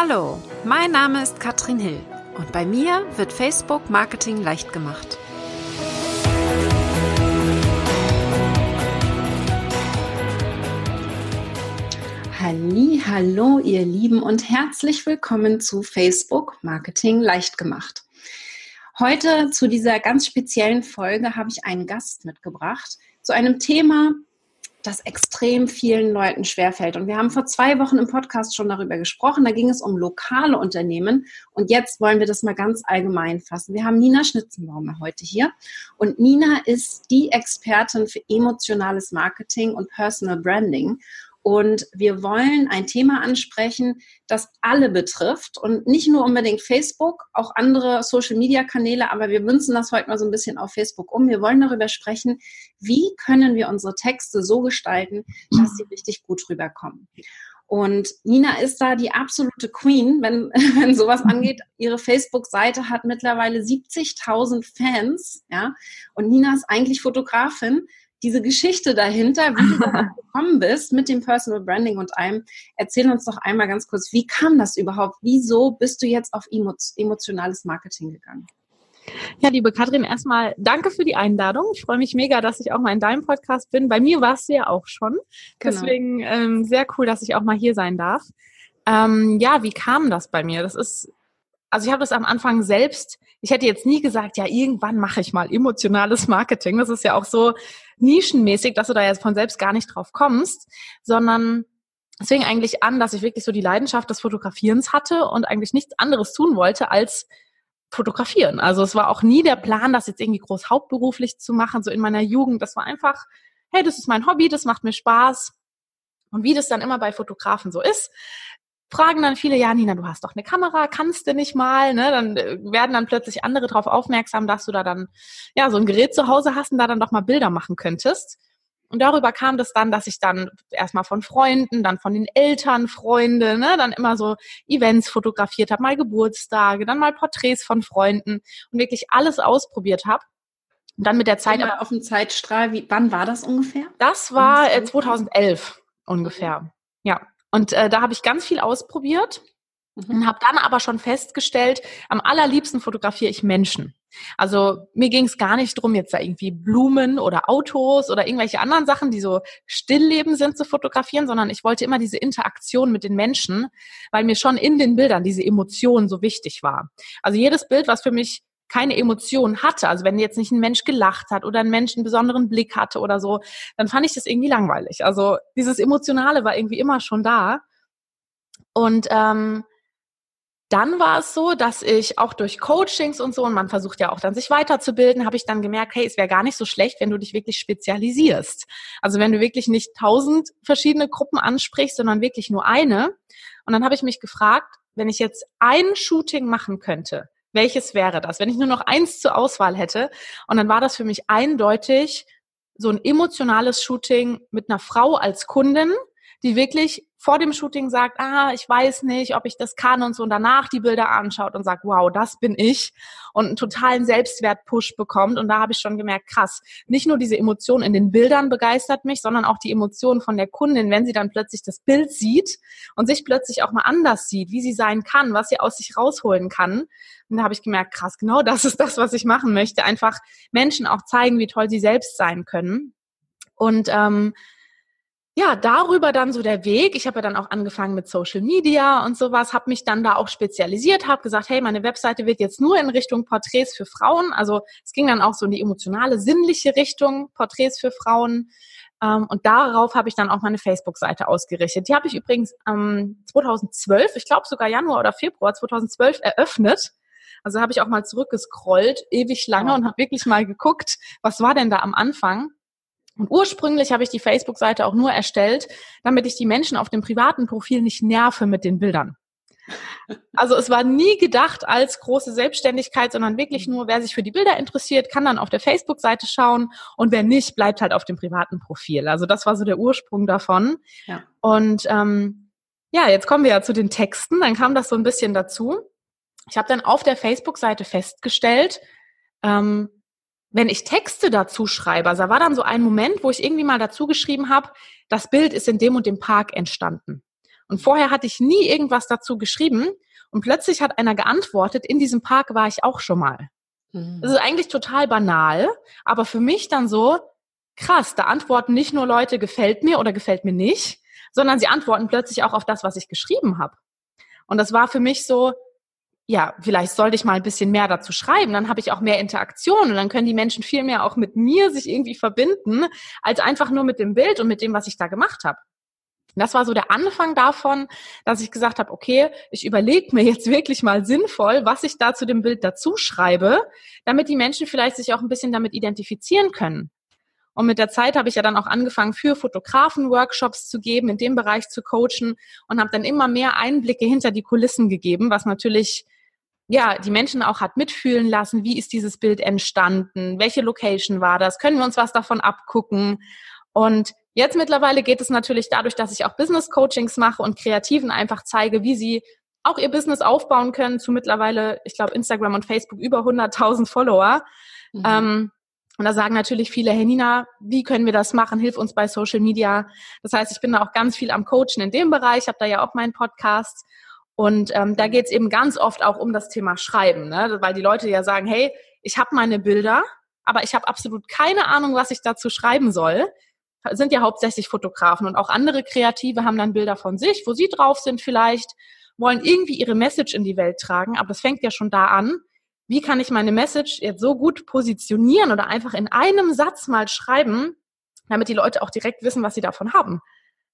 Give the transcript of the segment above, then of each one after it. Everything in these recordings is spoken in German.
Hallo, mein Name ist Katrin Hill und bei mir wird Facebook Marketing leicht gemacht. Halli, hallo ihr Lieben und herzlich willkommen zu Facebook Marketing leicht gemacht. Heute zu dieser ganz speziellen Folge habe ich einen Gast mitgebracht zu einem Thema, das extrem vielen Leuten schwerfällt. Und wir haben vor zwei Wochen im Podcast schon darüber gesprochen. Da ging es um lokale Unternehmen. Und jetzt wollen wir das mal ganz allgemein fassen. Wir haben Nina Schnitzenbaumer heute hier. Und Nina ist die Expertin für emotionales Marketing und Personal Branding. Und wir wollen ein Thema ansprechen, das alle betrifft und nicht nur unbedingt Facebook, auch andere Social-Media-Kanäle, aber wir münzen das heute mal so ein bisschen auf Facebook um. Wir wollen darüber sprechen, wie können wir unsere Texte so gestalten, dass sie richtig gut rüberkommen. Und Nina ist da die absolute Queen, wenn, wenn sowas angeht. Ihre Facebook-Seite hat mittlerweile 70.000 Fans, ja. Und Nina ist eigentlich Fotografin, diese Geschichte dahinter, wie du da gekommen bist mit dem Personal Branding und allem. Erzähl uns doch einmal ganz kurz, wie kam das überhaupt? Wieso bist du jetzt auf emotionales Marketing gegangen? Ja, liebe Katrin, erstmal danke für die Einladung. Ich freue mich mega, dass ich auch mal in deinem Podcast bin. Bei mir warst du ja auch schon. Genau. Deswegen ähm, sehr cool, dass ich auch mal hier sein darf. Ähm, ja, wie kam das bei mir? Das ist, also ich habe das am Anfang selbst ich hätte jetzt nie gesagt, ja, irgendwann mache ich mal emotionales Marketing. Das ist ja auch so nischenmäßig, dass du da jetzt von selbst gar nicht drauf kommst, sondern es fing eigentlich an, dass ich wirklich so die Leidenschaft des Fotografierens hatte und eigentlich nichts anderes tun wollte als fotografieren. Also es war auch nie der Plan, das jetzt irgendwie groß hauptberuflich zu machen, so in meiner Jugend. Das war einfach, hey, das ist mein Hobby, das macht mir Spaß. Und wie das dann immer bei Fotografen so ist, fragen dann viele, ja, Nina, du hast doch eine Kamera, kannst du nicht mal, ne? Dann äh, werden dann plötzlich andere darauf aufmerksam, dass du da dann, ja, so ein Gerät zu Hause hast und da dann doch mal Bilder machen könntest. Und darüber kam das dann, dass ich dann erstmal von Freunden, dann von den Eltern, Freunde, ne, dann immer so Events fotografiert habe, mal Geburtstage, dann mal Porträts von Freunden und wirklich alles ausprobiert habe. Und dann mit der Zeit. Immer auf dem Zeitstrahl, wie, wann war das ungefähr? Das war äh, 2011 ungefähr. Ja. Und äh, da habe ich ganz viel ausprobiert mhm. und habe dann aber schon festgestellt, am allerliebsten fotografiere ich Menschen. Also mir ging es gar nicht drum, jetzt da irgendwie Blumen oder Autos oder irgendwelche anderen Sachen, die so Stillleben sind, zu fotografieren, sondern ich wollte immer diese Interaktion mit den Menschen, weil mir schon in den Bildern diese Emotion so wichtig war. Also jedes Bild, was für mich keine Emotion hatte, also wenn jetzt nicht ein Mensch gelacht hat oder ein Mensch einen besonderen Blick hatte oder so, dann fand ich das irgendwie langweilig. Also dieses Emotionale war irgendwie immer schon da. Und ähm, dann war es so, dass ich auch durch Coachings und so, und man versucht ja auch dann sich weiterzubilden, habe ich dann gemerkt, hey, es wäre gar nicht so schlecht, wenn du dich wirklich spezialisierst. Also wenn du wirklich nicht tausend verschiedene Gruppen ansprichst, sondern wirklich nur eine. Und dann habe ich mich gefragt, wenn ich jetzt ein Shooting machen könnte, welches wäre das? Wenn ich nur noch eins zur Auswahl hätte. Und dann war das für mich eindeutig so ein emotionales Shooting mit einer Frau als Kundin, die wirklich vor dem Shooting sagt, ah, ich weiß nicht, ob ich das kann und so und danach die Bilder anschaut und sagt, wow, das bin ich und einen totalen Selbstwert-Push bekommt und da habe ich schon gemerkt, krass, nicht nur diese Emotion in den Bildern begeistert mich, sondern auch die Emotion von der Kundin, wenn sie dann plötzlich das Bild sieht und sich plötzlich auch mal anders sieht, wie sie sein kann, was sie aus sich rausholen kann. Und da habe ich gemerkt, krass, genau das ist das, was ich machen möchte, einfach Menschen auch zeigen, wie toll sie selbst sein können. Und ähm, ja, darüber dann so der Weg. Ich habe ja dann auch angefangen mit Social Media und sowas, habe mich dann da auch spezialisiert, habe gesagt, hey, meine Webseite wird jetzt nur in Richtung Porträts für Frauen. Also es ging dann auch so in die emotionale, sinnliche Richtung, Porträts für Frauen. Ähm, und darauf habe ich dann auch meine Facebook-Seite ausgerichtet. Die habe ich übrigens ähm, 2012, ich glaube sogar Januar oder Februar 2012 eröffnet. Also habe ich auch mal zurückgescrollt, ewig lange und habe wirklich mal geguckt, was war denn da am Anfang. Und ursprünglich habe ich die Facebook-Seite auch nur erstellt, damit ich die Menschen auf dem privaten Profil nicht nerve mit den Bildern. Also es war nie gedacht als große Selbstständigkeit, sondern wirklich nur, wer sich für die Bilder interessiert, kann dann auf der Facebook-Seite schauen und wer nicht, bleibt halt auf dem privaten Profil. Also das war so der Ursprung davon. Ja. Und ähm, ja, jetzt kommen wir ja zu den Texten. Dann kam das so ein bisschen dazu. Ich habe dann auf der Facebook-Seite festgestellt, ähm, wenn ich Texte dazu schreibe, also da war dann so ein Moment, wo ich irgendwie mal dazu geschrieben habe, das Bild ist in dem und dem Park entstanden. Und vorher hatte ich nie irgendwas dazu geschrieben. Und plötzlich hat einer geantwortet, in diesem Park war ich auch schon mal. Mhm. Das ist eigentlich total banal, aber für mich dann so, krass, da antworten nicht nur Leute, gefällt mir oder gefällt mir nicht, sondern sie antworten plötzlich auch auf das, was ich geschrieben habe. Und das war für mich so, ja, vielleicht sollte ich mal ein bisschen mehr dazu schreiben, dann habe ich auch mehr Interaktion und dann können die Menschen viel mehr auch mit mir sich irgendwie verbinden, als einfach nur mit dem Bild und mit dem, was ich da gemacht habe. Das war so der Anfang davon, dass ich gesagt habe, okay, ich überlege mir jetzt wirklich mal sinnvoll, was ich da zu dem Bild dazu schreibe, damit die Menschen vielleicht sich auch ein bisschen damit identifizieren können. Und mit der Zeit habe ich ja dann auch angefangen, für Fotografen Workshops zu geben, in dem Bereich zu coachen und habe dann immer mehr Einblicke hinter die Kulissen gegeben, was natürlich ja, die Menschen auch hat mitfühlen lassen, wie ist dieses Bild entstanden, welche Location war das, können wir uns was davon abgucken. Und jetzt mittlerweile geht es natürlich dadurch, dass ich auch Business Coachings mache und Kreativen einfach zeige, wie sie auch ihr Business aufbauen können zu mittlerweile, ich glaube, Instagram und Facebook über 100.000 Follower. Mhm. Ähm, und da sagen natürlich viele, hey Nina, wie können wir das machen? Hilf uns bei Social Media. Das heißt, ich bin da auch ganz viel am Coachen in dem Bereich, habe da ja auch meinen Podcast. Und ähm, da geht es eben ganz oft auch um das Thema Schreiben, ne? weil die Leute ja sagen, hey, ich habe meine Bilder, aber ich habe absolut keine Ahnung, was ich dazu schreiben soll. Sind ja hauptsächlich Fotografen und auch andere Kreative haben dann Bilder von sich, wo sie drauf sind vielleicht, wollen irgendwie ihre Message in die Welt tragen, aber das fängt ja schon da an, wie kann ich meine Message jetzt so gut positionieren oder einfach in einem Satz mal schreiben, damit die Leute auch direkt wissen, was sie davon haben.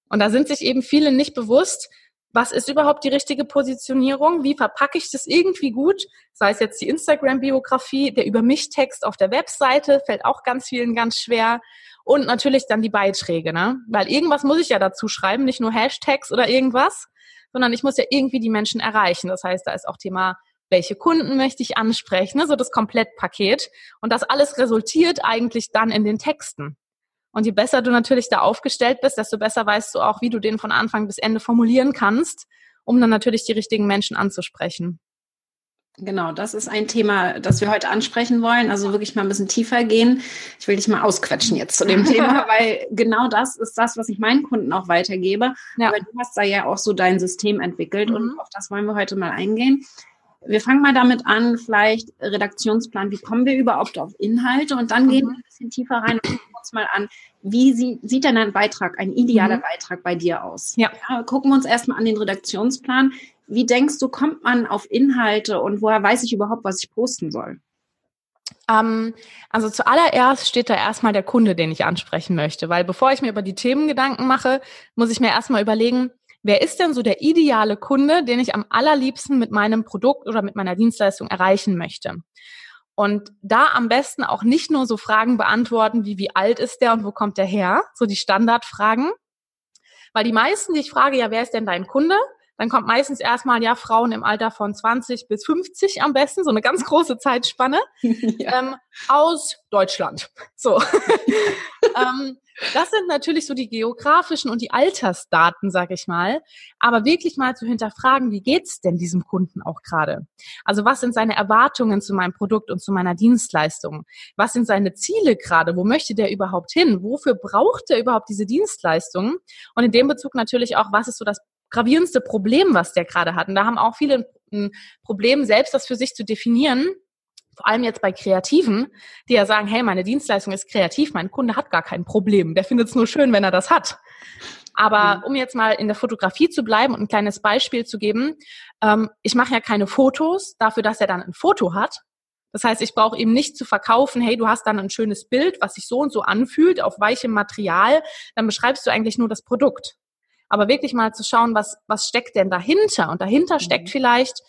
Und da sind sich eben viele nicht bewusst, was ist überhaupt die richtige Positionierung, wie verpacke ich das irgendwie gut, sei es jetzt die Instagram-Biografie, der Über mich-Text auf der Webseite, fällt auch ganz vielen ganz schwer und natürlich dann die Beiträge, ne? weil irgendwas muss ich ja dazu schreiben, nicht nur Hashtags oder irgendwas, sondern ich muss ja irgendwie die Menschen erreichen. Das heißt, da ist auch Thema welche Kunden möchte ich ansprechen, ne? so das Komplettpaket. Und das alles resultiert eigentlich dann in den Texten. Und je besser du natürlich da aufgestellt bist, desto besser weißt du auch, wie du den von Anfang bis Ende formulieren kannst, um dann natürlich die richtigen Menschen anzusprechen. Genau, das ist ein Thema, das wir heute ansprechen wollen. Also wirklich mal ein bisschen tiefer gehen. Ich will dich mal ausquetschen jetzt zu dem Thema, weil genau das ist das, was ich meinen Kunden auch weitergebe. Ja. Aber du hast da ja auch so dein System entwickelt mhm. und auf das wollen wir heute mal eingehen. Wir fangen mal damit an, vielleicht Redaktionsplan, wie kommen wir überhaupt auf Inhalte und dann mhm. gehen wir ein bisschen tiefer rein uns mal an, wie sie, sieht denn ein Beitrag, ein idealer mhm. Beitrag bei dir aus? Ja. ja. Gucken wir uns erstmal an den Redaktionsplan. Wie denkst du, kommt man auf Inhalte und woher weiß ich überhaupt, was ich posten soll? Ähm, also zuallererst steht da erstmal der Kunde, den ich ansprechen möchte, weil bevor ich mir über die Themen Gedanken mache, muss ich mir erstmal überlegen, wer ist denn so der ideale Kunde, den ich am allerliebsten mit meinem Produkt oder mit meiner Dienstleistung erreichen möchte? Und da am besten auch nicht nur so Fragen beantworten wie, wie alt ist der und wo kommt der her? So die Standardfragen. Weil die meisten, die ich frage, ja, wer ist denn dein Kunde? Dann kommt meistens erstmal, ja, Frauen im Alter von 20 bis 50 am besten, so eine ganz große Zeitspanne, ja. ähm, aus Deutschland. So. ähm, das sind natürlich so die geografischen und die Altersdaten, sag ich mal. Aber wirklich mal zu hinterfragen, wie geht's denn diesem Kunden auch gerade? Also was sind seine Erwartungen zu meinem Produkt und zu meiner Dienstleistung? Was sind seine Ziele gerade? Wo möchte der überhaupt hin? Wofür braucht er überhaupt diese Dienstleistung? Und in dem Bezug natürlich auch, was ist so das gravierendste Problem, was der gerade hat? Und da haben auch viele ein Problem, selbst das für sich zu definieren vor allem jetzt bei Kreativen, die ja sagen, hey, meine Dienstleistung ist kreativ, mein Kunde hat gar kein Problem, der findet es nur schön, wenn er das hat. Aber mhm. um jetzt mal in der Fotografie zu bleiben und ein kleines Beispiel zu geben, ähm, ich mache ja keine Fotos dafür, dass er dann ein Foto hat. Das heißt, ich brauche ihm nicht zu verkaufen, hey, du hast dann ein schönes Bild, was sich so und so anfühlt, auf weichem Material, dann beschreibst du eigentlich nur das Produkt. Aber wirklich mal zu schauen, was, was steckt denn dahinter? Und dahinter steckt mhm. vielleicht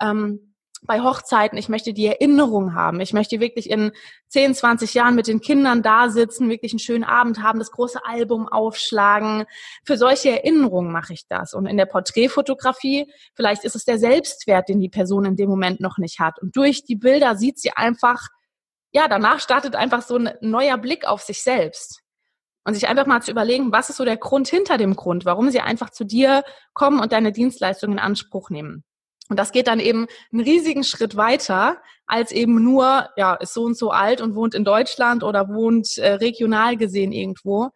ähm, bei Hochzeiten, ich möchte die Erinnerung haben. Ich möchte wirklich in 10, 20 Jahren mit den Kindern da sitzen, wirklich einen schönen Abend haben, das große Album aufschlagen. Für solche Erinnerungen mache ich das. Und in der Porträtfotografie, vielleicht ist es der Selbstwert, den die Person in dem Moment noch nicht hat. Und durch die Bilder sieht sie einfach, ja, danach startet einfach so ein neuer Blick auf sich selbst. Und sich einfach mal zu überlegen, was ist so der Grund hinter dem Grund, warum sie einfach zu dir kommen und deine Dienstleistung in Anspruch nehmen. Und das geht dann eben einen riesigen Schritt weiter, als eben nur, ja, ist so und so alt und wohnt in Deutschland oder wohnt äh, regional gesehen irgendwo.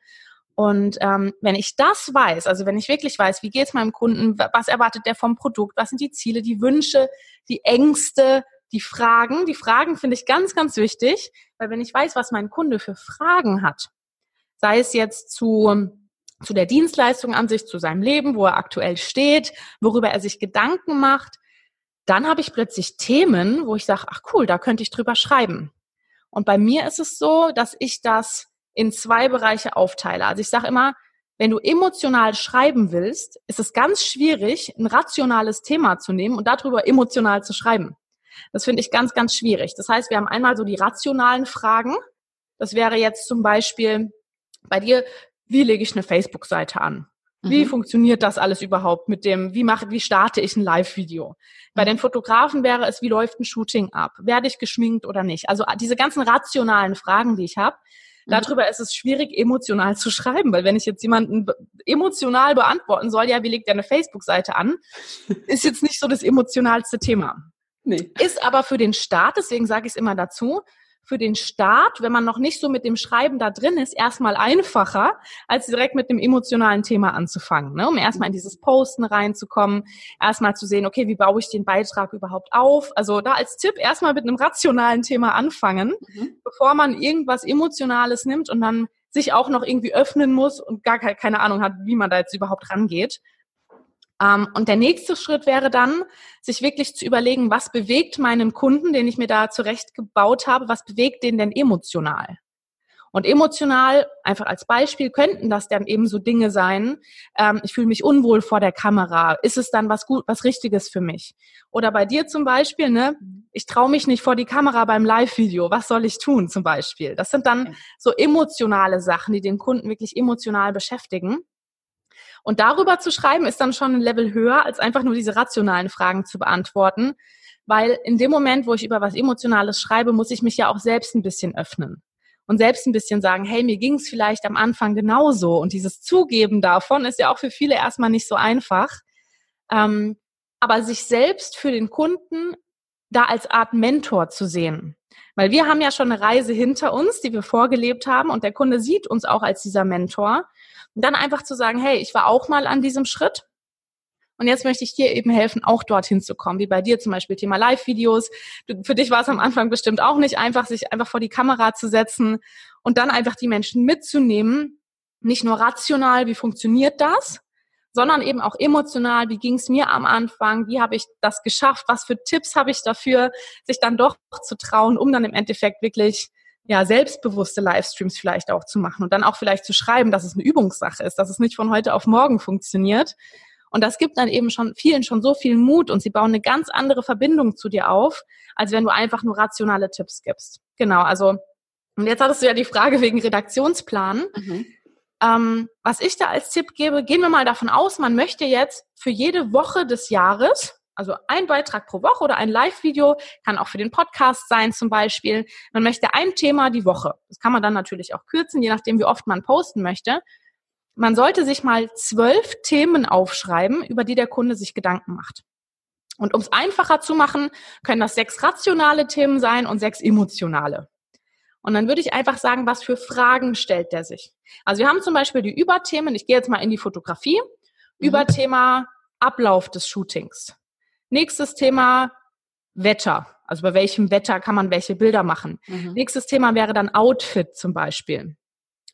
Und ähm, wenn ich das weiß, also wenn ich wirklich weiß, wie geht es meinem Kunden, was erwartet der vom Produkt, was sind die Ziele, die Wünsche, die Ängste, die Fragen. Die Fragen finde ich ganz, ganz wichtig, weil wenn ich weiß, was mein Kunde für Fragen hat, sei es jetzt zu zu der Dienstleistung an sich, zu seinem Leben, wo er aktuell steht, worüber er sich Gedanken macht, dann habe ich plötzlich Themen, wo ich sage, ach cool, da könnte ich drüber schreiben. Und bei mir ist es so, dass ich das in zwei Bereiche aufteile. Also ich sage immer, wenn du emotional schreiben willst, ist es ganz schwierig, ein rationales Thema zu nehmen und darüber emotional zu schreiben. Das finde ich ganz, ganz schwierig. Das heißt, wir haben einmal so die rationalen Fragen. Das wäre jetzt zum Beispiel bei dir, wie lege ich eine Facebook-Seite an? Wie mhm. funktioniert das alles überhaupt mit dem, wie mache, wie starte ich ein Live-Video? Bei den Fotografen wäre es, wie läuft ein Shooting ab? Werde ich geschminkt oder nicht? Also diese ganzen rationalen Fragen, die ich habe, mhm. darüber ist es schwierig, emotional zu schreiben, weil wenn ich jetzt jemanden emotional beantworten soll, ja, wie legt er eine Facebook-Seite an, ist jetzt nicht so das emotionalste Thema. Nee. Ist aber für den Start, deswegen sage ich es immer dazu, für den Start, wenn man noch nicht so mit dem Schreiben da drin ist, erstmal einfacher, als direkt mit dem emotionalen Thema anzufangen, ne? um erstmal in dieses Posten reinzukommen, erstmal zu sehen, okay, wie baue ich den Beitrag überhaupt auf? Also da als Tipp erstmal mit einem rationalen Thema anfangen, mhm. bevor man irgendwas Emotionales nimmt und dann sich auch noch irgendwie öffnen muss und gar keine Ahnung hat, wie man da jetzt überhaupt rangeht. Ähm, und der nächste Schritt wäre dann, sich wirklich zu überlegen, was bewegt meinen Kunden, den ich mir da zurechtgebaut habe, was bewegt den denn emotional? Und emotional, einfach als Beispiel, könnten das dann eben so Dinge sein, ähm, ich fühle mich unwohl vor der Kamera, ist es dann was gut, was Richtiges für mich? Oder bei dir zum Beispiel, ne, ich traue mich nicht vor die Kamera beim Live-Video, was soll ich tun zum Beispiel? Das sind dann so emotionale Sachen, die den Kunden wirklich emotional beschäftigen. Und darüber zu schreiben, ist dann schon ein Level höher, als einfach nur diese rationalen Fragen zu beantworten. Weil in dem Moment, wo ich über was Emotionales schreibe, muss ich mich ja auch selbst ein bisschen öffnen. Und selbst ein bisschen sagen, hey, mir ging es vielleicht am Anfang genauso. Und dieses Zugeben davon ist ja auch für viele erstmal nicht so einfach. Ähm, aber sich selbst für den Kunden da als Art Mentor zu sehen. Weil wir haben ja schon eine Reise hinter uns, die wir vorgelebt haben und der Kunde sieht uns auch als dieser Mentor. Und dann einfach zu sagen, hey, ich war auch mal an diesem Schritt. Und jetzt möchte ich dir eben helfen, auch dorthin zu kommen, wie bei dir zum Beispiel Thema Live-Videos. Für dich war es am Anfang bestimmt auch nicht einfach, sich einfach vor die Kamera zu setzen und dann einfach die Menschen mitzunehmen. Nicht nur rational, wie funktioniert das, sondern eben auch emotional, wie ging es mir am Anfang, wie habe ich das geschafft, was für Tipps habe ich dafür, sich dann doch zu trauen, um dann im Endeffekt wirklich ja, selbstbewusste Livestreams vielleicht auch zu machen und dann auch vielleicht zu schreiben, dass es eine Übungssache ist, dass es nicht von heute auf morgen funktioniert. Und das gibt dann eben schon vielen schon so viel Mut und sie bauen eine ganz andere Verbindung zu dir auf, als wenn du einfach nur rationale Tipps gibst. Genau, also, und jetzt hattest du ja die Frage wegen Redaktionsplan. Mhm. Ähm, was ich da als Tipp gebe, gehen wir mal davon aus, man möchte jetzt für jede Woche des Jahres also ein Beitrag pro Woche oder ein Live-Video kann auch für den Podcast sein zum Beispiel. Man möchte ein Thema die Woche. Das kann man dann natürlich auch kürzen, je nachdem, wie oft man posten möchte. Man sollte sich mal zwölf Themen aufschreiben, über die der Kunde sich Gedanken macht. Und um es einfacher zu machen, können das sechs rationale Themen sein und sechs emotionale. Und dann würde ich einfach sagen, was für Fragen stellt der sich? Also wir haben zum Beispiel die Überthemen, ich gehe jetzt mal in die Fotografie, mhm. Überthema Ablauf des Shootings. Nächstes Thema Wetter. Also bei welchem Wetter kann man welche Bilder machen. Mhm. Nächstes Thema wäre dann Outfit zum Beispiel.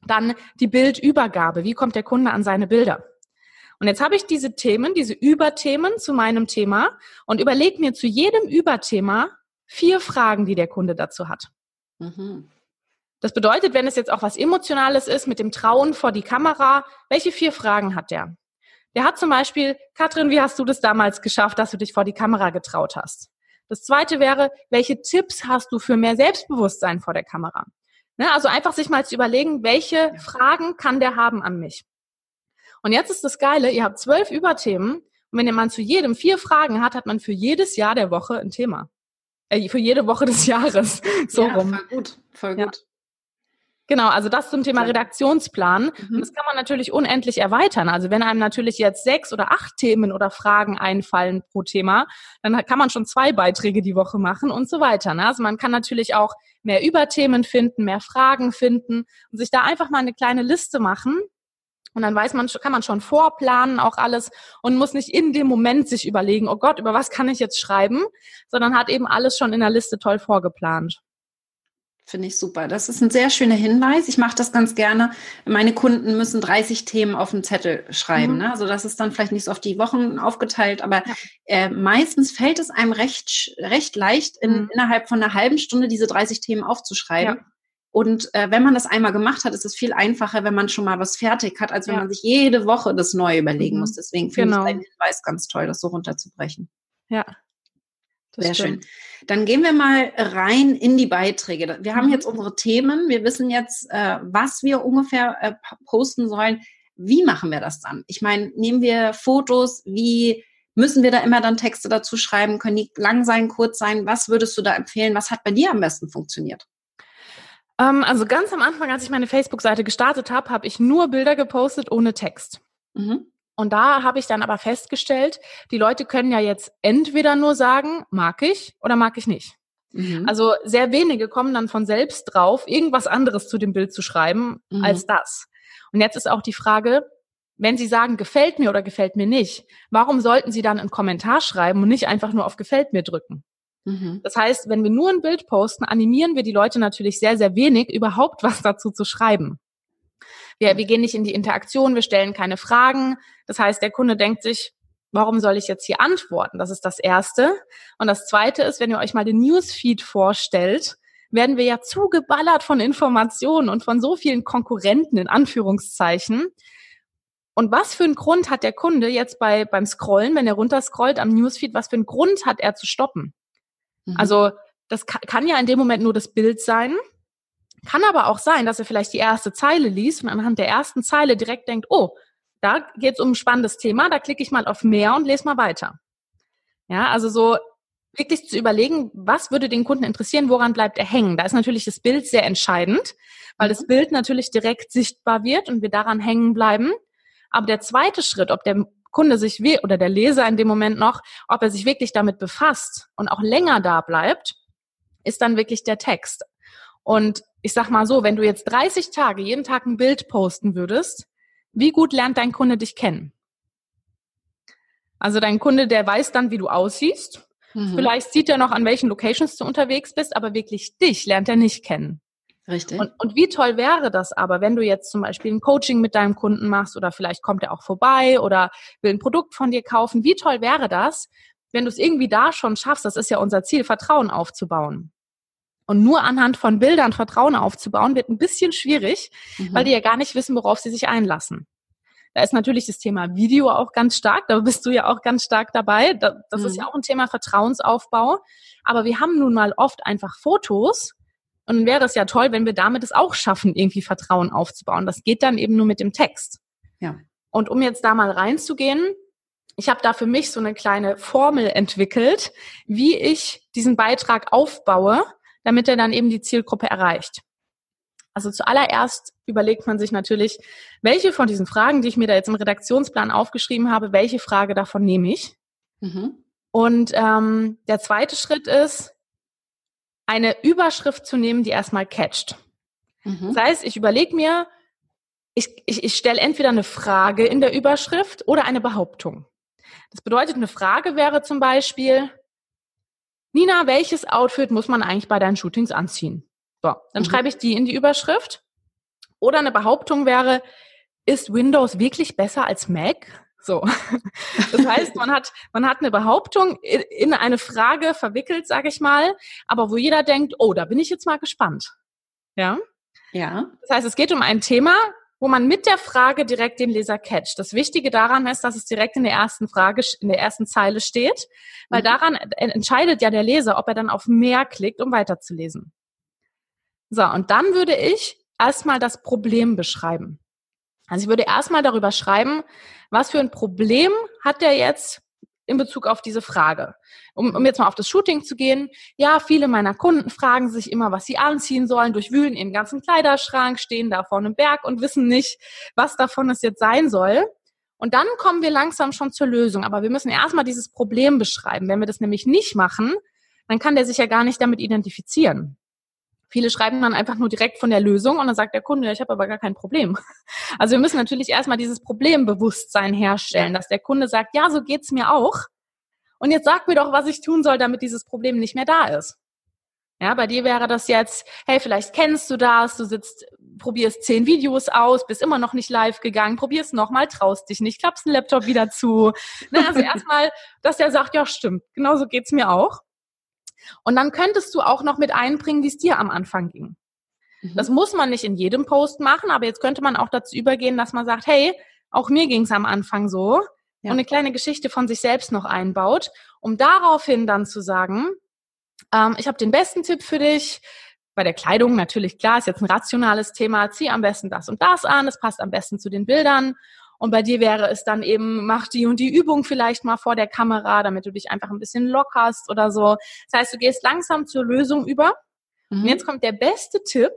Dann die Bildübergabe. Wie kommt der Kunde an seine Bilder? Und jetzt habe ich diese Themen, diese Überthemen zu meinem Thema und überlege mir zu jedem Überthema vier Fragen, die der Kunde dazu hat. Mhm. Das bedeutet, wenn es jetzt auch was Emotionales ist mit dem Trauen vor die Kamera, welche vier Fragen hat der? Der hat zum Beispiel, Katrin, wie hast du das damals geschafft, dass du dich vor die Kamera getraut hast? Das zweite wäre, welche Tipps hast du für mehr Selbstbewusstsein vor der Kamera? Ne, also einfach sich mal zu überlegen, welche Fragen kann der haben an mich? Und jetzt ist das Geile, ihr habt zwölf Überthemen und wenn man zu jedem vier Fragen hat, hat man für jedes Jahr der Woche ein Thema. Äh, für jede Woche des Jahres. So ja, rum. Voll gut, voll gut. Genau, also das zum Thema Redaktionsplan. Mhm. Das kann man natürlich unendlich erweitern. Also wenn einem natürlich jetzt sechs oder acht Themen oder Fragen einfallen pro Thema, dann kann man schon zwei Beiträge die Woche machen und so weiter. Ne? Also man kann natürlich auch mehr Überthemen finden, mehr Fragen finden und sich da einfach mal eine kleine Liste machen Und dann weiß man, kann man schon vorplanen, auch alles und muss nicht in dem Moment sich überlegen, oh Gott, über was kann ich jetzt schreiben, sondern hat eben alles schon in der Liste toll vorgeplant. Finde ich super. Das ist ein sehr schöner Hinweis. Ich mache das ganz gerne. Meine Kunden müssen 30 Themen auf dem Zettel schreiben. Mhm. Ne? Also das ist dann vielleicht nicht so auf die Wochen aufgeteilt, aber ja. äh, meistens fällt es einem recht, recht leicht, in, mhm. innerhalb von einer halben Stunde diese 30 Themen aufzuschreiben. Ja. Und äh, wenn man das einmal gemacht hat, ist es viel einfacher, wenn man schon mal was fertig hat, als wenn ja. man sich jede Woche das neu überlegen mhm. muss. Deswegen finde genau. ich deinen Hinweis ganz toll, das so runterzubrechen. Ja. Sehr stimmt. schön. Dann gehen wir mal rein in die Beiträge. Wir haben mhm. jetzt unsere Themen. Wir wissen jetzt, äh, was wir ungefähr äh, posten sollen. Wie machen wir das dann? Ich meine, nehmen wir Fotos? Wie müssen wir da immer dann Texte dazu schreiben? Können die lang sein, kurz sein? Was würdest du da empfehlen? Was hat bei dir am besten funktioniert? Ähm, also ganz am Anfang, als ich meine Facebook-Seite gestartet habe, habe ich nur Bilder gepostet ohne Text. Mhm. Und da habe ich dann aber festgestellt, die Leute können ja jetzt entweder nur sagen, mag ich oder mag ich nicht. Mhm. Also sehr wenige kommen dann von selbst drauf, irgendwas anderes zu dem Bild zu schreiben mhm. als das. Und jetzt ist auch die Frage, wenn Sie sagen, gefällt mir oder gefällt mir nicht, warum sollten Sie dann einen Kommentar schreiben und nicht einfach nur auf gefällt mir drücken? Mhm. Das heißt, wenn wir nur ein Bild posten, animieren wir die Leute natürlich sehr, sehr wenig, überhaupt was dazu zu schreiben. Wir, wir gehen nicht in die Interaktion, wir stellen keine Fragen. Das heißt, der Kunde denkt sich, warum soll ich jetzt hier antworten? Das ist das Erste. Und das Zweite ist, wenn ihr euch mal den Newsfeed vorstellt, werden wir ja zugeballert von Informationen und von so vielen Konkurrenten in Anführungszeichen. Und was für einen Grund hat der Kunde jetzt bei, beim Scrollen, wenn er runterscrollt am Newsfeed, was für einen Grund hat er zu stoppen? Mhm. Also das kann, kann ja in dem Moment nur das Bild sein. Kann aber auch sein, dass er vielleicht die erste Zeile liest und anhand der ersten Zeile direkt denkt, oh, da geht es um ein spannendes Thema, da klicke ich mal auf mehr und lese mal weiter. Ja, also so wirklich zu überlegen, was würde den Kunden interessieren, woran bleibt er hängen. Da ist natürlich das Bild sehr entscheidend, weil das mhm. Bild natürlich direkt sichtbar wird und wir daran hängen bleiben. Aber der zweite Schritt, ob der Kunde sich oder der Leser in dem Moment noch, ob er sich wirklich damit befasst und auch länger da bleibt, ist dann wirklich der Text. Und ich sag mal so, wenn du jetzt 30 Tage jeden Tag ein Bild posten würdest, wie gut lernt dein Kunde dich kennen? Also dein Kunde, der weiß dann, wie du aussiehst. Mhm. Vielleicht sieht er noch, an welchen Locations du unterwegs bist, aber wirklich dich lernt er nicht kennen. Richtig. Und, und wie toll wäre das aber, wenn du jetzt zum Beispiel ein Coaching mit deinem Kunden machst oder vielleicht kommt er auch vorbei oder will ein Produkt von dir kaufen. Wie toll wäre das, wenn du es irgendwie da schon schaffst, das ist ja unser Ziel, Vertrauen aufzubauen. Und nur anhand von Bildern Vertrauen aufzubauen, wird ein bisschen schwierig, mhm. weil die ja gar nicht wissen, worauf sie sich einlassen. Da ist natürlich das Thema Video auch ganz stark. Da bist du ja auch ganz stark dabei. Das mhm. ist ja auch ein Thema Vertrauensaufbau. Aber wir haben nun mal oft einfach Fotos. Und dann wäre es ja toll, wenn wir damit es auch schaffen, irgendwie Vertrauen aufzubauen. Das geht dann eben nur mit dem Text. Ja. Und um jetzt da mal reinzugehen, ich habe da für mich so eine kleine Formel entwickelt, wie ich diesen Beitrag aufbaue, damit er dann eben die Zielgruppe erreicht. Also zuallererst überlegt man sich natürlich, welche von diesen Fragen, die ich mir da jetzt im Redaktionsplan aufgeschrieben habe, welche Frage davon nehme ich? Mhm. Und ähm, der zweite Schritt ist, eine Überschrift zu nehmen, die erstmal catcht. Mhm. Das heißt, ich überlege mir, ich, ich, ich stelle entweder eine Frage in der Überschrift oder eine Behauptung. Das bedeutet, eine Frage wäre zum Beispiel, Nina, welches Outfit muss man eigentlich bei deinen Shootings anziehen? So, dann mhm. schreibe ich die in die Überschrift. Oder eine Behauptung wäre, ist Windows wirklich besser als Mac? So. Das heißt, man hat, man hat eine Behauptung in eine Frage verwickelt, sage ich mal, aber wo jeder denkt, oh, da bin ich jetzt mal gespannt. Ja? Ja. Das heißt, es geht um ein Thema, wo man mit der Frage direkt den Leser catcht. Das Wichtige daran ist, dass es direkt in der ersten Frage, in der ersten Zeile steht, weil mhm. daran entscheidet ja der Leser, ob er dann auf mehr klickt, um weiterzulesen. So, und dann würde ich erstmal das Problem beschreiben. Also ich würde erstmal darüber schreiben, was für ein Problem hat der jetzt in Bezug auf diese Frage. Um, um jetzt mal auf das Shooting zu gehen. Ja, viele meiner Kunden fragen sich immer, was sie anziehen sollen, durchwühlen ihren ganzen Kleiderschrank, stehen da vor einem Berg und wissen nicht, was davon es jetzt sein soll. Und dann kommen wir langsam schon zur Lösung. Aber wir müssen erstmal dieses Problem beschreiben. Wenn wir das nämlich nicht machen, dann kann der sich ja gar nicht damit identifizieren. Viele schreiben dann einfach nur direkt von der Lösung und dann sagt der Kunde, ich habe aber gar kein Problem. Also wir müssen natürlich erstmal dieses Problembewusstsein herstellen, dass der Kunde sagt, ja, so geht's mir auch. Und jetzt sag mir doch, was ich tun soll, damit dieses Problem nicht mehr da ist. Ja, bei dir wäre das jetzt, hey, vielleicht kennst du das, du sitzt, probierst zehn Videos aus, bist immer noch nicht live gegangen, probierst nochmal, traust dich nicht, klappst den Laptop wieder zu. Ne, also erstmal, dass der sagt, ja, stimmt, genauso geht's mir auch. Und dann könntest du auch noch mit einbringen, wie es dir am Anfang ging. Mhm. Das muss man nicht in jedem Post machen, aber jetzt könnte man auch dazu übergehen, dass man sagt, hey, auch mir ging es am Anfang so ja. und eine kleine Geschichte von sich selbst noch einbaut, um daraufhin dann zu sagen, ähm, ich habe den besten Tipp für dich. Bei der Kleidung natürlich klar, ist jetzt ein rationales Thema. Zieh am besten das und das an. Es passt am besten zu den Bildern. Und bei dir wäre es dann eben, mach die und die Übung vielleicht mal vor der Kamera, damit du dich einfach ein bisschen lockerst oder so. Das heißt, du gehst langsam zur Lösung über. Mhm. Und jetzt kommt der beste Tipp.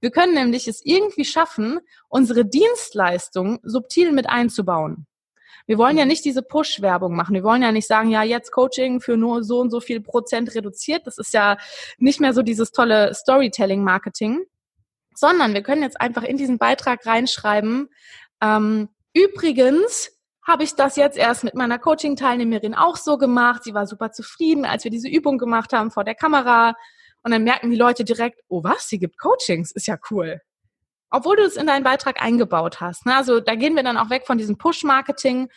Wir können nämlich es irgendwie schaffen, unsere Dienstleistung subtil mit einzubauen. Wir wollen ja nicht diese Push-Werbung machen. Wir wollen ja nicht sagen, ja, jetzt Coaching für nur so und so viel Prozent reduziert. Das ist ja nicht mehr so dieses tolle Storytelling-Marketing, sondern wir können jetzt einfach in diesen Beitrag reinschreiben, ähm, Übrigens habe ich das jetzt erst mit meiner Coaching-Teilnehmerin auch so gemacht. Sie war super zufrieden, als wir diese Übung gemacht haben vor der Kamera. Und dann merken die Leute direkt, oh was, sie gibt Coachings, ist ja cool. Obwohl du es in deinen Beitrag eingebaut hast. Ne? Also da gehen wir dann auch weg von diesem Push-Marketing,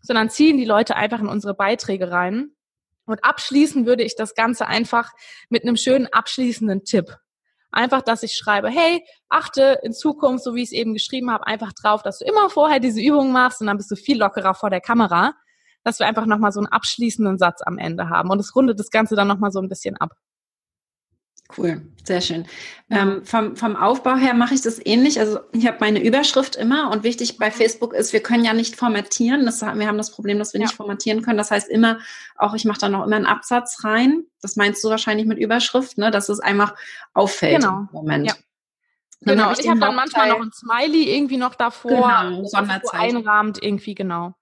sondern ziehen die Leute einfach in unsere Beiträge rein. Und abschließen würde ich das Ganze einfach mit einem schönen abschließenden Tipp. Einfach, dass ich schreibe, hey, achte in Zukunft, so wie ich es eben geschrieben habe, einfach drauf, dass du immer vorher diese Übungen machst und dann bist du viel lockerer vor der Kamera, dass wir einfach nochmal so einen abschließenden Satz am Ende haben. Und es rundet das Ganze dann nochmal so ein bisschen ab. Cool, sehr schön. Ähm, vom, vom Aufbau her mache ich das ähnlich. Also ich habe meine Überschrift immer und wichtig bei Facebook ist, wir können ja nicht formatieren. Das, wir haben das Problem, dass wir ja. nicht formatieren können. Das heißt immer, auch ich mache da noch immer einen Absatz rein. Das meinst du wahrscheinlich mit Überschrift, ne? dass es einfach auffällt genau. im Moment. Ja. Genau, und ich habe dann manchmal noch ein Smiley irgendwie noch davor, genau, Sonderzeichen. einrahmt irgendwie, genau.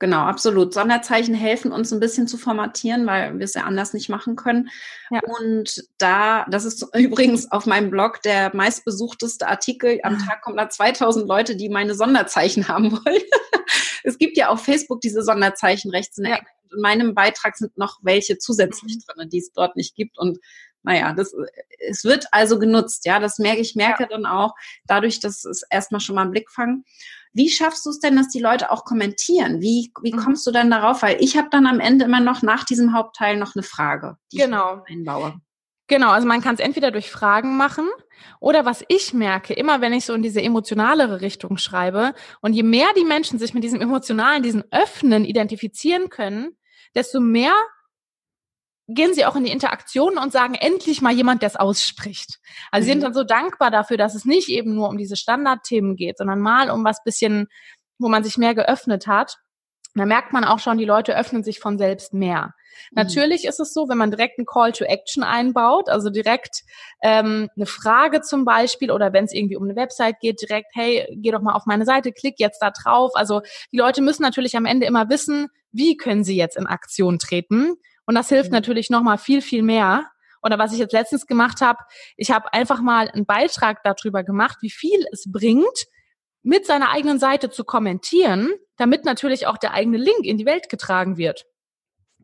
Genau, absolut. Sonderzeichen helfen uns ein bisschen zu formatieren, weil wir es ja anders nicht machen können. Ja. Und da, das ist übrigens auf meinem Blog der meistbesuchteste Artikel. Am ah. Tag kommen da 2000 Leute, die meine Sonderzeichen haben wollen. es gibt ja auf Facebook diese Sonderzeichen rechts in der ja. Ecke. In meinem Beitrag sind noch welche zusätzlich mhm. drin, die es dort nicht gibt. Und naja, das, es wird also genutzt. Ja, das merke ich, merke ja. dann auch dadurch, dass es erstmal schon mal einen Blick fangen. Wie schaffst du es denn, dass die Leute auch kommentieren? Wie, wie mhm. kommst du dann darauf? Weil ich habe dann am Ende immer noch nach diesem Hauptteil noch eine Frage, die genau. ich einbaue. Genau, also man kann es entweder durch Fragen machen oder was ich merke, immer wenn ich so in diese emotionalere Richtung schreibe und je mehr die Menschen sich mit diesem emotionalen, diesem Öffnen identifizieren können, desto mehr gehen sie auch in die Interaktion und sagen endlich mal jemand, der es ausspricht. Also mhm. sie sind mhm. dann so dankbar dafür, dass es nicht eben nur um diese Standardthemen geht, sondern mal um was bisschen, wo man sich mehr geöffnet hat. Da merkt man auch schon, die Leute öffnen sich von selbst mehr. Mhm. Natürlich ist es so, wenn man direkt einen Call to Action einbaut, also direkt ähm, eine Frage zum Beispiel oder wenn es irgendwie um eine Website geht, direkt, hey, geh doch mal auf meine Seite, klick jetzt da drauf. Also die Leute müssen natürlich am Ende immer wissen, wie können sie jetzt in Aktion treten. Und das hilft mhm. natürlich nochmal viel, viel mehr. Oder was ich jetzt letztens gemacht habe, ich habe einfach mal einen Beitrag darüber gemacht, wie viel es bringt, mit seiner eigenen Seite zu kommentieren, damit natürlich auch der eigene Link in die Welt getragen wird.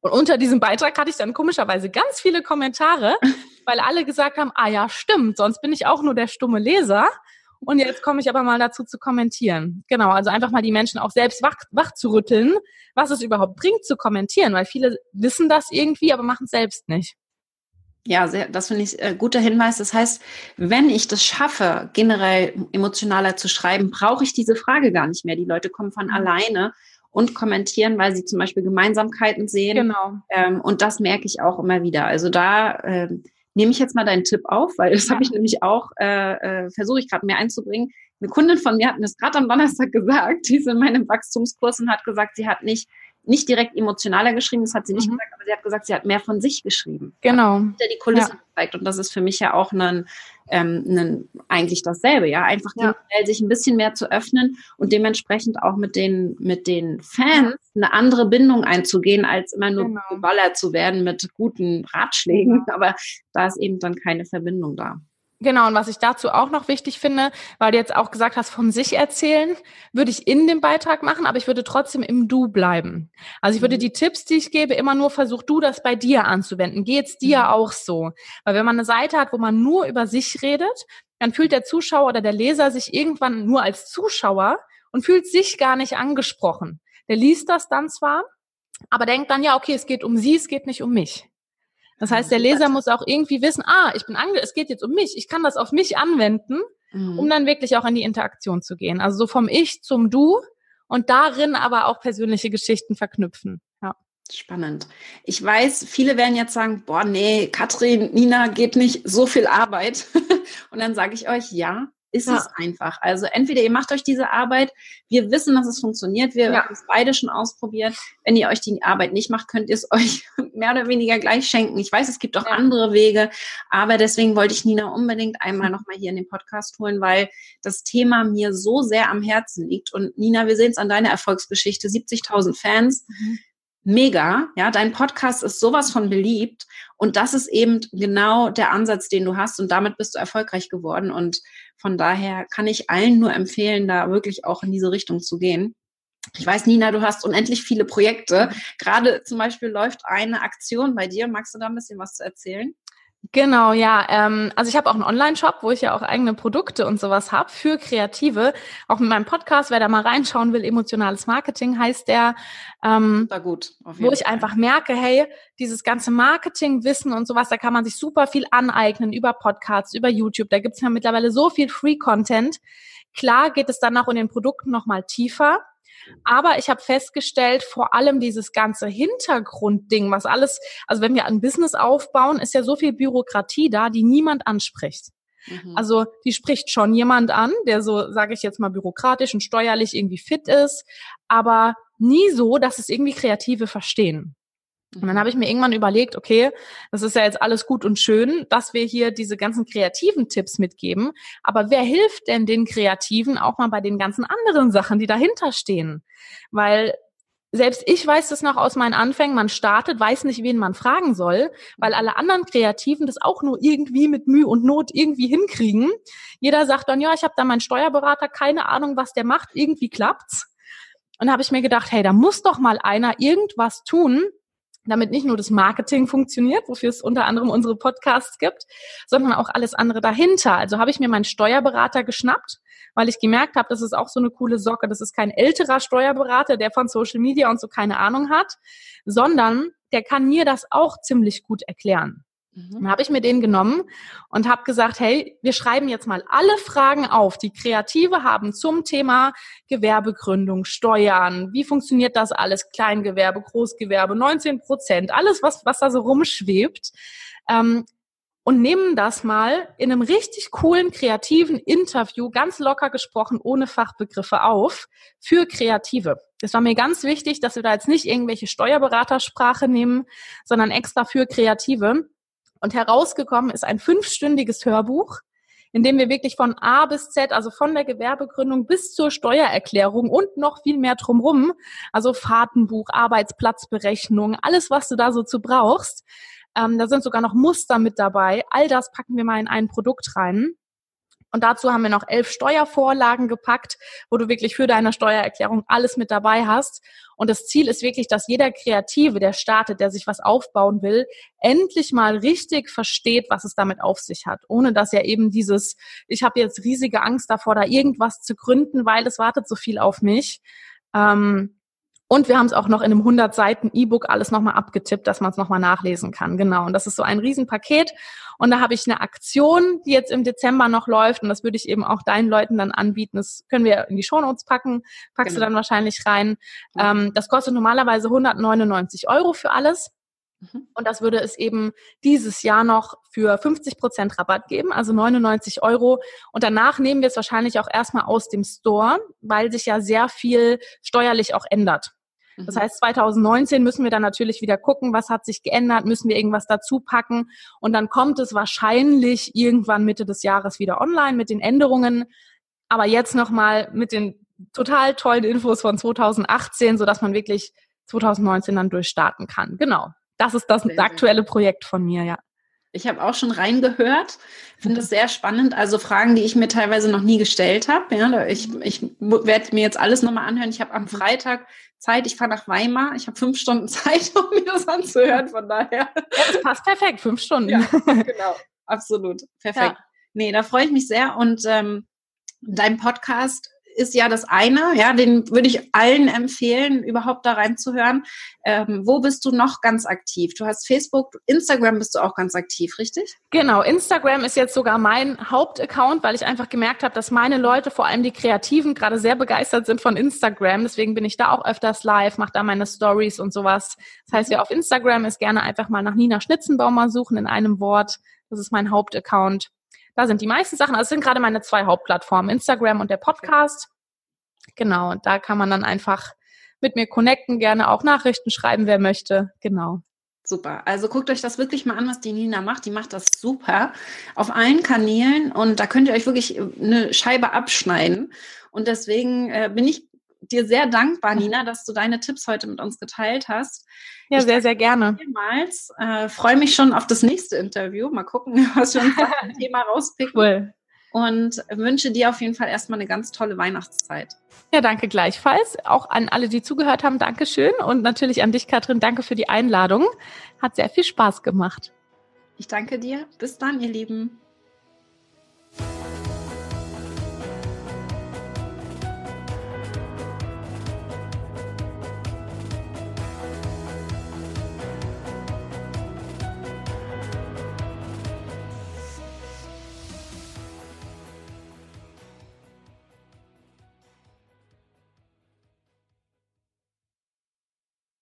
Und unter diesem Beitrag hatte ich dann komischerweise ganz viele Kommentare, weil alle gesagt haben, ah ja, stimmt, sonst bin ich auch nur der stumme Leser. Und jetzt komme ich aber mal dazu zu kommentieren. Genau, also einfach mal die Menschen auch selbst wach, wach zu rütteln, was es überhaupt bringt zu kommentieren, weil viele wissen das irgendwie, aber machen es selbst nicht. Ja, sehr, das finde ich äh, guter Hinweis. Das heißt, wenn ich das schaffe, generell emotionaler zu schreiben, brauche ich diese Frage gar nicht mehr. Die Leute kommen von mhm. alleine und kommentieren, weil sie zum Beispiel Gemeinsamkeiten sehen. Genau. Ähm, und das merke ich auch immer wieder. Also da ähm, nehme ich jetzt mal deinen Tipp auf, weil das ja. habe ich nämlich auch, äh, äh, versuche ich gerade mehr einzubringen. Eine Kundin von mir hat mir das gerade am Donnerstag gesagt, die ist in meinem Wachstumskurs und hat gesagt, sie hat nicht nicht direkt emotionaler geschrieben, das hat sie nicht mhm. gesagt, aber sie hat gesagt, sie hat mehr von sich geschrieben. Genau. Ja, die Kulisse ja. gezeigt. Und das ist für mich ja auch ein, ähm, eigentlich dasselbe, ja. Einfach ja. sich ein bisschen mehr zu öffnen und dementsprechend auch mit den, mit den Fans eine andere Bindung einzugehen, als immer nur genau. geballert zu werden mit guten Ratschlägen. Aber da ist eben dann keine Verbindung da. Genau, und was ich dazu auch noch wichtig finde, weil du jetzt auch gesagt hast, von sich erzählen, würde ich in dem Beitrag machen, aber ich würde trotzdem im Du bleiben. Also ich würde mhm. die Tipps, die ich gebe, immer nur versuch du das bei dir anzuwenden. Geht's dir mhm. auch so? Weil wenn man eine Seite hat, wo man nur über sich redet, dann fühlt der Zuschauer oder der Leser sich irgendwann nur als Zuschauer und fühlt sich gar nicht angesprochen. Der liest das dann zwar, aber denkt dann, ja, okay, es geht um sie, es geht nicht um mich. Das heißt, der Leser muss auch irgendwie wissen, ah, ich bin ange es geht jetzt um mich, ich kann das auf mich anwenden, mhm. um dann wirklich auch in die Interaktion zu gehen. Also so vom Ich zum Du und darin aber auch persönliche Geschichten verknüpfen. Ja. Spannend. Ich weiß, viele werden jetzt sagen, boah, nee, Katrin, Nina, geht nicht so viel Arbeit. und dann sage ich euch, ja, ist ja. es einfach. Also entweder ihr macht euch diese Arbeit, wir wissen, dass es funktioniert, wir ja. haben es beide schon ausprobiert. Wenn ihr euch die Arbeit nicht macht, könnt ihr es euch mehr oder weniger gleich schenken. Ich weiß, es gibt auch ja. andere Wege, aber deswegen wollte ich Nina unbedingt einmal nochmal hier in den Podcast holen, weil das Thema mir so sehr am Herzen liegt. Und Nina, wir sehen es an deiner Erfolgsgeschichte, 70.000 Fans. Mhm mega. Ja, dein Podcast ist sowas von beliebt. Und das ist eben genau der Ansatz, den du hast. Und damit bist du erfolgreich geworden. Und von daher kann ich allen nur empfehlen, da wirklich auch in diese Richtung zu gehen. Ich weiß, Nina, du hast unendlich viele Projekte. Gerade zum Beispiel läuft eine Aktion bei dir. Magst du da ein bisschen was zu erzählen? Genau, ja. Ähm, also ich habe auch einen Online-Shop, wo ich ja auch eigene Produkte und sowas habe für Kreative. Auch mit meinem Podcast, wer da mal reinschauen will, emotionales Marketing heißt der. Ähm, Super gut. wo ich Fall. einfach merke, hey, dieses ganze Marketing-Wissen und sowas, da kann man sich super viel aneignen über Podcasts, über YouTube. Da gibt's ja mittlerweile so viel Free-Content. Klar geht es dann auch in den Produkten nochmal tiefer. Aber ich habe festgestellt, vor allem dieses ganze Hintergrundding, was alles, also wenn wir ein Business aufbauen, ist ja so viel Bürokratie da, die niemand anspricht. Mhm. Also die spricht schon jemand an, der so, sage ich jetzt mal, bürokratisch und steuerlich irgendwie fit ist, aber nie so, dass es irgendwie Kreative verstehen. Und dann habe ich mir irgendwann überlegt, okay, das ist ja jetzt alles gut und schön, dass wir hier diese ganzen kreativen Tipps mitgeben. Aber wer hilft denn den Kreativen auch mal bei den ganzen anderen Sachen, die dahinter stehen? Weil selbst ich weiß das noch aus meinen Anfängen, man startet, weiß nicht, wen man fragen soll, weil alle anderen Kreativen das auch nur irgendwie mit Mühe und Not irgendwie hinkriegen. Jeder sagt dann, ja, ich habe da meinen Steuerberater, keine Ahnung, was der macht, irgendwie klappt's. Und habe ich mir gedacht, hey, da muss doch mal einer irgendwas tun, damit nicht nur das Marketing funktioniert, wofür es unter anderem unsere Podcasts gibt, sondern auch alles andere dahinter. Also habe ich mir meinen Steuerberater geschnappt, weil ich gemerkt habe, das ist auch so eine coole Socke. Das ist kein älterer Steuerberater, der von Social Media und so keine Ahnung hat, sondern der kann mir das auch ziemlich gut erklären. Dann habe ich mir den genommen und habe gesagt, hey, wir schreiben jetzt mal alle Fragen auf, die Kreative haben zum Thema Gewerbegründung, Steuern, wie funktioniert das alles, Kleingewerbe, Großgewerbe, 19 Prozent, alles, was, was da so rumschwebt. Ähm, und nehmen das mal in einem richtig coolen, kreativen Interview, ganz locker gesprochen, ohne Fachbegriffe auf, für Kreative. Es war mir ganz wichtig, dass wir da jetzt nicht irgendwelche Steuerberatersprache nehmen, sondern extra für Kreative und herausgekommen ist ein fünfstündiges Hörbuch, in dem wir wirklich von A bis Z, also von der Gewerbegründung bis zur Steuererklärung und noch viel mehr drumrum, also Fahrtenbuch, Arbeitsplatzberechnung, alles, was du da so zu brauchst. Ähm, da sind sogar noch Muster mit dabei. All das packen wir mal in ein Produkt rein. Und dazu haben wir noch elf Steuervorlagen gepackt, wo du wirklich für deine Steuererklärung alles mit dabei hast. Und das Ziel ist wirklich, dass jeder Kreative, der startet, der sich was aufbauen will, endlich mal richtig versteht, was es damit auf sich hat. Ohne dass er eben dieses, ich habe jetzt riesige Angst davor, da irgendwas zu gründen, weil es wartet so viel auf mich. Ähm, und wir haben es auch noch in einem 100 Seiten E-Book alles nochmal abgetippt, dass man es nochmal nachlesen kann. Genau. Und das ist so ein Riesenpaket. Und da habe ich eine Aktion, die jetzt im Dezember noch läuft. Und das würde ich eben auch deinen Leuten dann anbieten. Das können wir in die Shownotes packen. Packst genau. du dann wahrscheinlich rein. Ähm, das kostet normalerweise 199 Euro für alles. Mhm. Und das würde es eben dieses Jahr noch für 50 Prozent Rabatt geben, also 99 Euro. Und danach nehmen wir es wahrscheinlich auch erstmal aus dem Store, weil sich ja sehr viel steuerlich auch ändert. Das mhm. heißt, 2019 müssen wir dann natürlich wieder gucken, was hat sich geändert, müssen wir irgendwas dazu packen. Und dann kommt es wahrscheinlich irgendwann Mitte des Jahres wieder online mit den Änderungen. Aber jetzt nochmal mit den total tollen Infos von 2018, sodass man wirklich 2019 dann durchstarten kann. Genau. Das ist das aktuelle Projekt von mir, ja. Ich habe auch schon reingehört, finde es sehr spannend. Also Fragen, die ich mir teilweise noch nie gestellt habe. Ja, ich ich werde mir jetzt alles nochmal anhören. Ich habe am Freitag Zeit. Ich fahre nach Weimar. Ich habe fünf Stunden Zeit, um mir das anzuhören. Von daher. Ja, das passt perfekt. Fünf Stunden. Ja, genau. Absolut. Perfekt. Ja. Nee, da freue ich mich sehr. Und ähm, dein Podcast ist ja das eine, ja, den würde ich allen empfehlen, überhaupt da reinzuhören. Ähm, wo bist du noch ganz aktiv? Du hast Facebook, Instagram bist du auch ganz aktiv, richtig? Genau, Instagram ist jetzt sogar mein Hauptaccount, weil ich einfach gemerkt habe, dass meine Leute, vor allem die Kreativen, gerade sehr begeistert sind von Instagram. Deswegen bin ich da auch öfters live, mache da meine Stories und sowas. Das heißt, wer auf Instagram ist, gerne einfach mal nach Nina Schnitzenbaumer suchen in einem Wort. Das ist mein Hauptaccount. Da sind die meisten Sachen, also es sind gerade meine zwei Hauptplattformen, Instagram und der Podcast. Genau, und da kann man dann einfach mit mir connecten, gerne auch Nachrichten schreiben, wer möchte. Genau. Super. Also guckt euch das wirklich mal an, was die Nina macht. Die macht das super auf allen Kanälen und da könnt ihr euch wirklich eine Scheibe abschneiden. Und deswegen äh, bin ich dir sehr dankbar, Nina, dass du deine Tipps heute mit uns geteilt hast. Ja, ich sehr, sehr gerne. Vielmals. Äh, Freue mich schon auf das nächste Interview. Mal gucken, was wir uns da Thema rauspicken. Cool. Und wünsche dir auf jeden Fall erstmal eine ganz tolle Weihnachtszeit. Ja, danke gleichfalls. Auch an alle, die zugehört haben, Dankeschön. Und natürlich an dich, Katrin, danke für die Einladung. Hat sehr viel Spaß gemacht. Ich danke dir. Bis dann, ihr Lieben.